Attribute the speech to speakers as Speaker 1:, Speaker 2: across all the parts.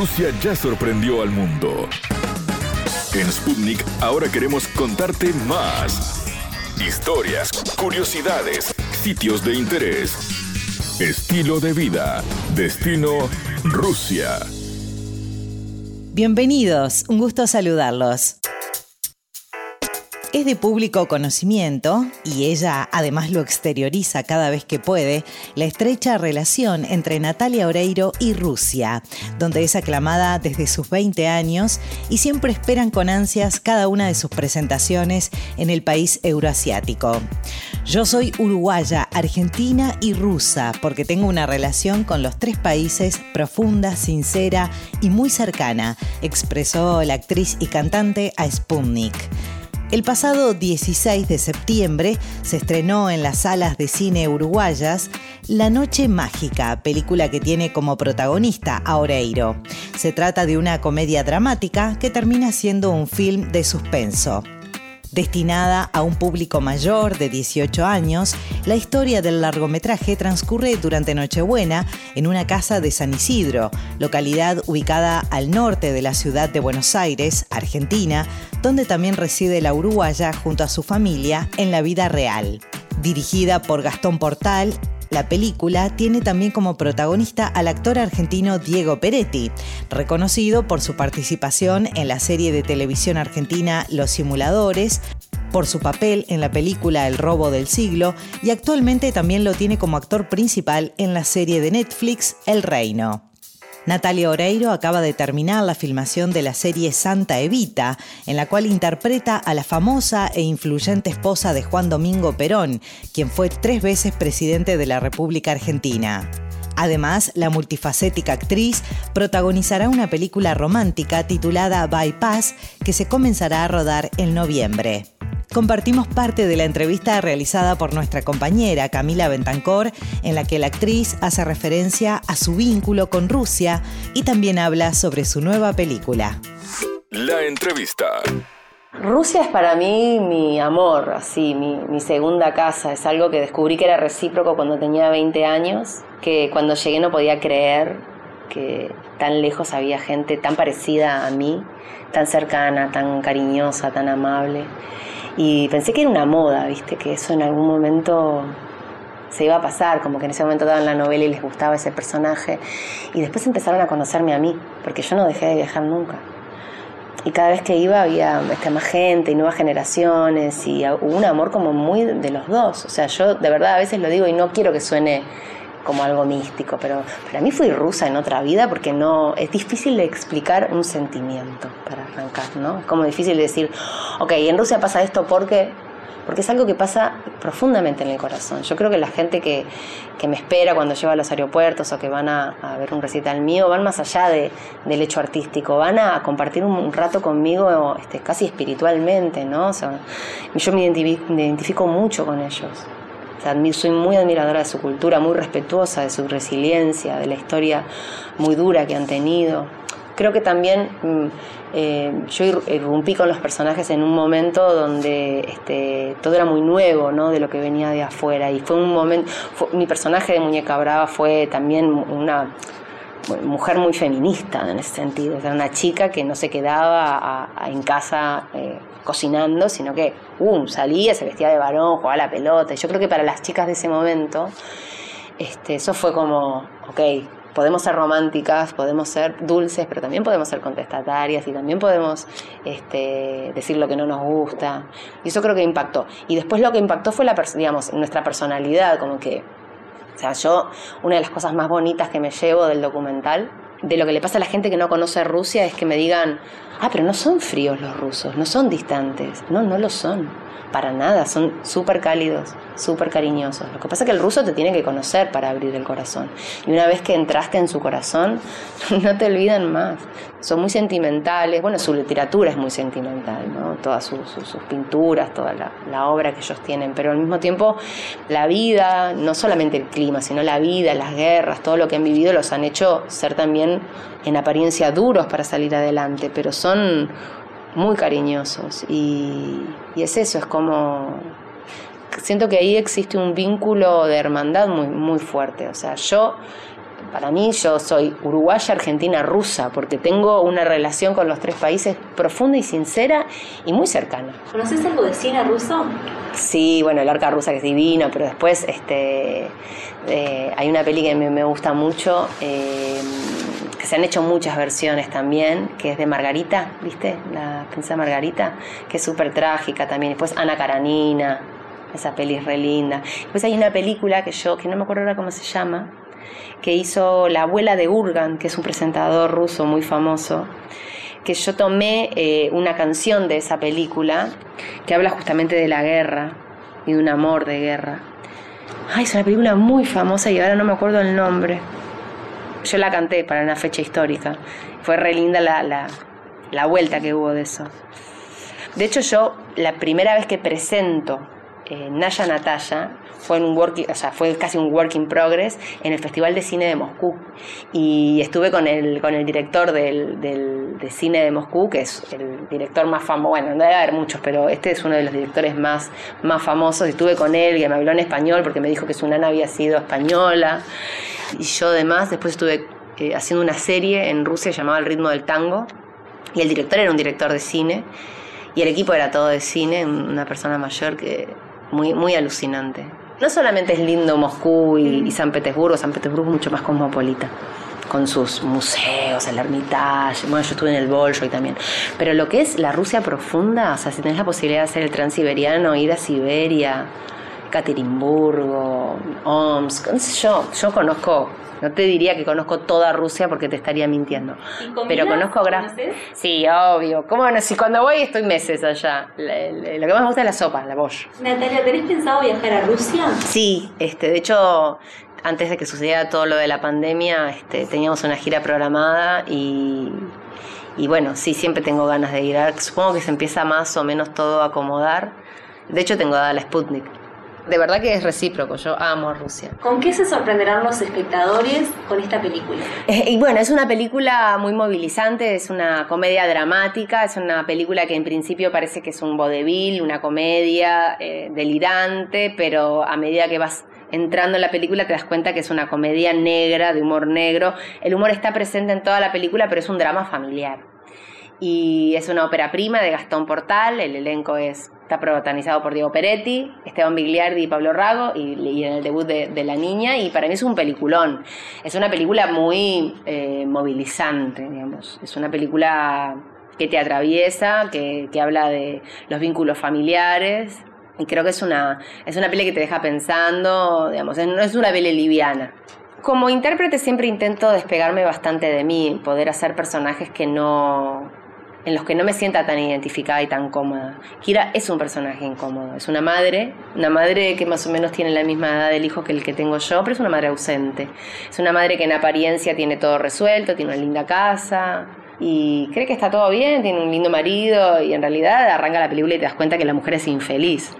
Speaker 1: Rusia ya sorprendió al mundo. En Sputnik ahora queremos contarte más. Historias, curiosidades, sitios de interés, estilo de vida, destino Rusia.
Speaker 2: Bienvenidos, un gusto saludarlos. Es de público conocimiento, y ella además lo exterioriza cada vez que puede, la estrecha relación entre Natalia Oreiro y Rusia, donde es aclamada desde sus 20 años y siempre esperan con ansias cada una de sus presentaciones en el país euroasiático. Yo soy uruguaya, argentina y rusa, porque tengo una relación con los tres países profunda, sincera y muy cercana, expresó la actriz y cantante a Sputnik. El pasado 16 de septiembre se estrenó en las salas de cine uruguayas La Noche Mágica, película que tiene como protagonista a Oreiro. Se trata de una comedia dramática que termina siendo un film de suspenso. Destinada a un público mayor de 18 años, la historia del largometraje transcurre durante Nochebuena en una casa de San Isidro, localidad ubicada al norte de la ciudad de Buenos Aires, Argentina, donde también reside la uruguaya junto a su familia en la vida real. Dirigida por Gastón Portal, la película tiene también como protagonista al actor argentino Diego Peretti, reconocido por su participación en la serie de televisión argentina Los Simuladores, por su papel en la película El robo del siglo y actualmente también lo tiene como actor principal en la serie de Netflix El Reino. Natalia Oreiro acaba de terminar la filmación de la serie Santa Evita, en la cual interpreta a la famosa e influyente esposa de Juan Domingo Perón, quien fue tres veces presidente de la República Argentina. Además, la multifacética actriz protagonizará una película romántica titulada Bypass que se comenzará a rodar en noviembre compartimos parte de la entrevista realizada por nuestra compañera Camila Bentancor, en la que la actriz hace referencia a su vínculo con Rusia y también habla sobre su nueva película.
Speaker 1: La entrevista.
Speaker 3: Rusia es para mí mi amor, así, mi, mi, segunda casa. Es algo que descubrí que era recíproco cuando tenía 20 años, que cuando llegué no podía creer que tan lejos había gente tan parecida a mí, tan cercana, tan cariñosa, tan amable. Y pensé que era una moda, ¿viste? Que eso en algún momento se iba a pasar, como que en ese momento daban la novela y les gustaba ese personaje. Y después empezaron a conocerme a mí, porque yo no dejé de viajar nunca. Y cada vez que iba había este, más gente y nuevas generaciones y hubo un amor como muy de los dos. O sea, yo de verdad a veces lo digo y no quiero que suene como algo místico, pero para mí fui rusa en otra vida porque no es difícil de explicar un sentimiento para arrancar, ¿no? Es como difícil de decir, ok, en Rusia pasa esto porque porque es algo que pasa profundamente en el corazón. Yo creo que la gente que, que me espera cuando lleva a los aeropuertos o que van a, ver un recital mío van más allá de, del hecho artístico, van a compartir un, rato conmigo este, casi espiritualmente, ¿no? yo me identifico mucho con ellos soy muy admiradora de su cultura, muy respetuosa de su resiliencia, de la historia muy dura que han tenido. Creo que también mm, eh, yo irrumpí con los personajes en un momento donde este, todo era muy nuevo, ¿no? De lo que venía de afuera. Y fue un momento, mi personaje de Muñeca Brava fue también una mujer muy feminista en ese sentido. Era una chica que no se quedaba en casa eh, cocinando, sino que um, salía, se vestía de varón, jugaba la pelota. Y yo creo que para las chicas de ese momento, este, eso fue como, ok, podemos ser románticas, podemos ser dulces, pero también podemos ser contestatarias y también podemos este, decir lo que no nos gusta. Y eso creo que impactó. Y después lo que impactó fue la, digamos, nuestra personalidad, como que o sea, yo, una de las cosas más bonitas que me llevo del documental, de lo que le pasa a la gente que no conoce Rusia, es que me digan, ah, pero no son fríos los rusos, no son distantes. No, no lo son para nada, son súper cálidos, súper cariñosos. Lo que pasa es que el ruso te tiene que conocer para abrir el corazón. Y una vez que entraste en su corazón, no te olvidan más. Son muy sentimentales, bueno, su literatura es muy sentimental, ¿no? Todas sus, pinturas, toda la, la, obra que ellos tienen, pero al mismo tiempo la vida, no solamente el clima, sino la vida, las guerras, todo lo que han vivido los han hecho ser también en apariencia duros para salir adelante, pero son muy cariñosos y, es eso, es como siento que ahí existe un vínculo de hermandad muy, muy fuerte. O sea, yo para mí yo soy uruguaya, argentina, rusa, porque tengo una relación con los tres países profunda y sincera y muy cercana.
Speaker 4: ¿Conoces algo de cine ruso?
Speaker 3: Sí, bueno, el arca rusa que es divino, pero después este, eh, hay una peli que me, me gusta mucho, eh, que se han hecho muchas versiones también, que es de Margarita, ¿viste? La princesa Margarita, que es súper trágica también. Después Ana Karanina, esa peli es re linda. Después hay una película que yo, que no me acuerdo ahora cómo se llama, que hizo la abuela de Urgan, que es un presentador ruso muy famoso, que yo tomé eh, una canción de esa película que habla justamente de la guerra y de un amor de guerra. Ay, es una película muy famosa y ahora no me acuerdo el nombre. Yo la canté para una fecha histórica. Fue re linda la, la, la vuelta que hubo de eso. De hecho, yo la primera vez que presento eh, Naya Natalia fue en un working, o sea, fue casi un work in progress en el Festival de Cine de Moscú. Y estuve con el, con el director del, del, de cine de Moscú, que es el director más famoso, bueno, no debe haber muchos, pero este es uno de los directores más, más famosos. Estuve con él y me habló en español porque me dijo que su nana había sido española. Y yo además después estuve eh, haciendo una serie en Rusia llamada El ritmo del tango. Y el director era un director de cine. Y el equipo era todo de cine, una persona mayor que muy, muy alucinante. No solamente es lindo Moscú y, y San Petersburgo, San Petersburgo es mucho más cosmopolita con sus museos, el Hermitage, bueno, yo estuve en el Bolshoi también, pero lo que es la Rusia profunda, o sea, si tenés la posibilidad de hacer el transiberiano, ir a Siberia, Caterimburgo, Omsk, no sé yo, yo conozco, no te diría que conozco toda Rusia porque te estaría mintiendo, pero conozco gran... Sí, obvio, ¿cómo no? Si cuando voy estoy meses allá, lo que más me gusta es la sopa, la bosch.
Speaker 4: Natalia, ¿tenés pensado viajar a Rusia?
Speaker 3: Sí, este, de hecho antes de que sucediera todo lo de la pandemia, este, teníamos una gira programada y, y bueno, sí, siempre tengo ganas de ir. Supongo que se empieza más o menos todo a acomodar. De hecho, tengo dada la Sputnik. De verdad que es recíproco, yo amo a Rusia.
Speaker 4: ¿Con qué se sorprenderán los espectadores con esta película?
Speaker 3: Eh, y bueno, es una película muy movilizante, es una comedia dramática, es una película que en principio parece que es un vodevil, una comedia eh, delirante, pero a medida que vas entrando en la película te das cuenta que es una comedia negra, de humor negro. El humor está presente en toda la película, pero es un drama familiar. Y es una ópera prima de Gastón Portal, el elenco es, está protagonizado por Diego Peretti, Esteban Bigliardi y Pablo Rago, y, en el debut de, de, La Niña, y para mí es un peliculón. Es una película muy eh, movilizante, digamos. Es una película que te atraviesa, que, que habla de los vínculos familiares, y creo que es una, es una peli que te deja pensando, digamos, no es una peli liviana. Como intérprete siempre intento despegarme bastante de mí, poder hacer personajes que no en los que no me sienta tan identificada y tan cómoda. Kira es un personaje incómodo, es una madre, una madre que más o menos tiene la misma edad del hijo que el que tengo yo, pero es una madre ausente. Es una madre que en apariencia tiene todo resuelto, tiene una linda casa, y cree que está todo bien, tiene un lindo marido y en realidad arranca la película y te das cuenta que la mujer es infeliz,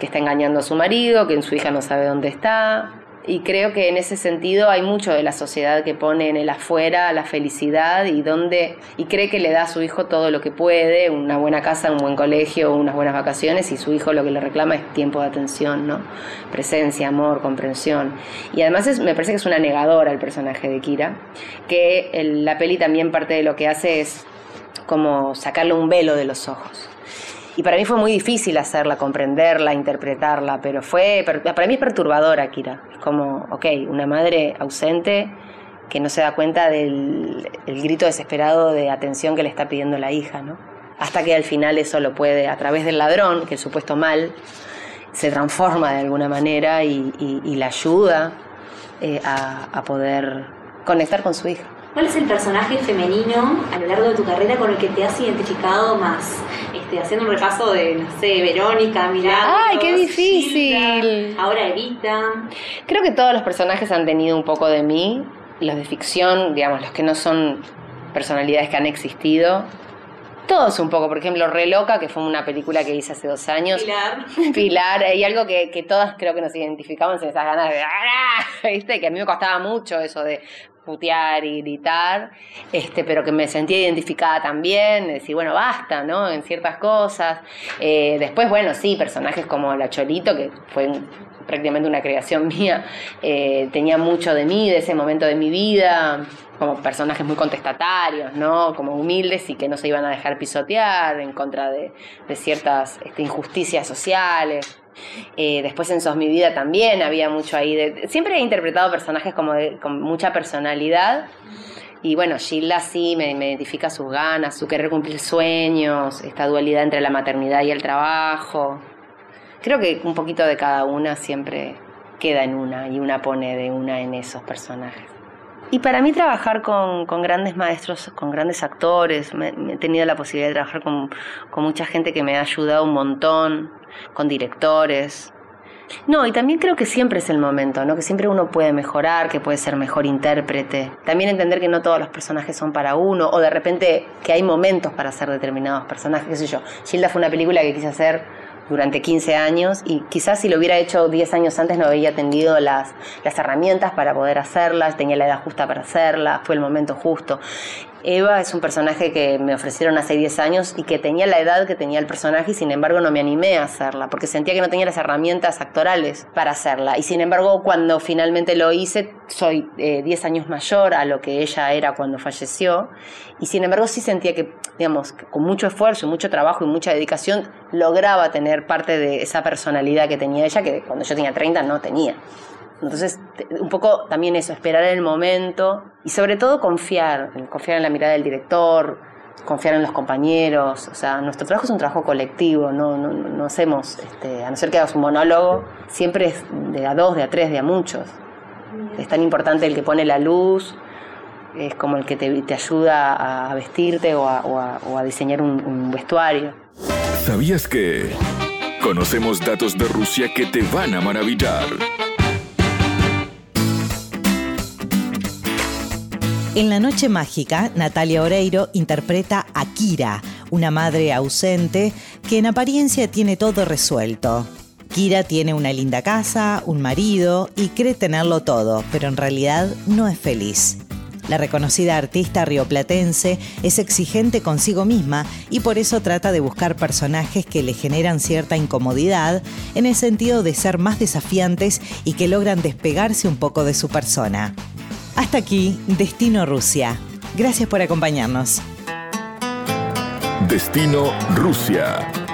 Speaker 3: que está engañando a su marido, que su hija no sabe dónde está. Y creo que en ese sentido hay mucho de la sociedad que pone en el afuera la felicidad y donde y cree que le da a su hijo todo lo que puede, una buena casa, un buen colegio, unas buenas vacaciones y su hijo lo que le reclama es tiempo de atención, ¿no? Presencia, amor, comprensión. Y además es, me parece que es una negadora el personaje de Kira, que la peli también parte de lo que hace es como sacarle un velo de los ojos. Y para mí fue muy difícil hacerla, comprenderla, interpretarla, pero fue, para mí es perturbadora, Kira. Es como, ok, una madre ausente que no se da cuenta del el grito desesperado de atención que le está pidiendo la hija, ¿no? Hasta que al final eso lo puede, a través del ladrón, que el supuesto mal, se transforma de alguna manera y, la ayuda eh, a, a poder conectar con su hija.
Speaker 4: ¿Cuál es el personaje femenino a lo largo de tu carrera con el que te has identificado más? Este, haciendo un repaso de, no sé, Verónica, Milagros,
Speaker 3: ¡Ay, qué difícil!
Speaker 4: Gilda, ahora Evita.
Speaker 3: Creo que todos los personajes han tenido un poco de mí, los de ficción, digamos, los que no son personalidades que han existido. Todos un poco, por ejemplo, Re Loca, que fue una película que hice hace dos años.
Speaker 4: Pilar.
Speaker 3: Pilar, y algo que, que todas creo que nos identificamos en esas ganas de... ¡Ah! ¿Viste? Que a mí me costaba mucho eso de putear y gritar, este, pero que me sentía identificada también, decir, bueno, basta, ¿no? En ciertas cosas. Eh, después, bueno, sí, personajes como La Cholito, que fue prácticamente una creación mía, eh, tenía mucho de mí, de ese momento de mi vida, como personajes muy contestatarios, ¿no? Como humildes y que no se iban a dejar pisotear en contra de, ciertas este, injusticias sociales. Eh, después en Sos mi vida también había mucho ahí. De, siempre he interpretado personajes como con mucha personalidad. Y bueno, Gilda sí me, me, identifica sus ganas, su querer cumplir sueños, esta dualidad entre la maternidad y el trabajo. Creo que un poquito de cada una siempre queda en una y una pone de una en esos personajes. Y para mí trabajar con, grandes maestros, con grandes actores, me, he tenido la posibilidad de trabajar con, con mucha gente que me ha ayudado un montón, con directores, no, y también creo que siempre es el momento, ¿no? Que siempre uno puede mejorar, que puede ser mejor intérprete. También entender que no todos los personajes son para uno, o de repente que hay momentos para hacer determinados personajes, qué sé yo. Gilda fue una película que quise hacer durante 15 años y quizás si lo hubiera hecho 10 años antes no había tenido las, las herramientas para poder hacerlas, tenía la edad justa para hacerlas, fue el momento justo. Eva es un personaje que me ofrecieron hace 10 años y que tenía la edad que tenía el personaje y sin embargo no me animé a hacerla porque sentía que no tenía las herramientas actorales para hacerla. Y sin embargo cuando finalmente lo hice soy 10 eh, años mayor a lo que ella era cuando falleció y sin embargo sí sentía que, digamos, con mucho esfuerzo, mucho trabajo y mucha dedicación lograba tener parte de esa personalidad que tenía ella que cuando yo tenía 30 no tenía. Entonces, un poco también eso, esperar el momento y sobre todo confiar, confiar en la mirada del director, confiar en los compañeros. O sea, nuestro trabajo es un trabajo colectivo, no, no, no hacemos, este, a no ser que hagas un monólogo, siempre es de a dos, de a tres, de a muchos. Es tan importante el que pone la luz, es como el que te, te ayuda a vestirte o a, o a diseñar un, un vestuario.
Speaker 1: ¿Sabías que conocemos datos de Rusia que te van a maravillar?
Speaker 2: En La Noche Mágica, Natalia Oreiro interpreta a Kira, una madre ausente que en apariencia tiene todo resuelto. Kira tiene una linda casa, un marido y cree tenerlo todo, pero en realidad no es feliz. La reconocida artista rioplatense es exigente consigo misma y por eso trata de buscar personajes que le generan cierta incomodidad en el sentido de ser más desafiantes y que logran despegarse un poco de su persona. Hasta aquí, Destino Rusia. Gracias por acompañarnos.
Speaker 1: Destino Rusia.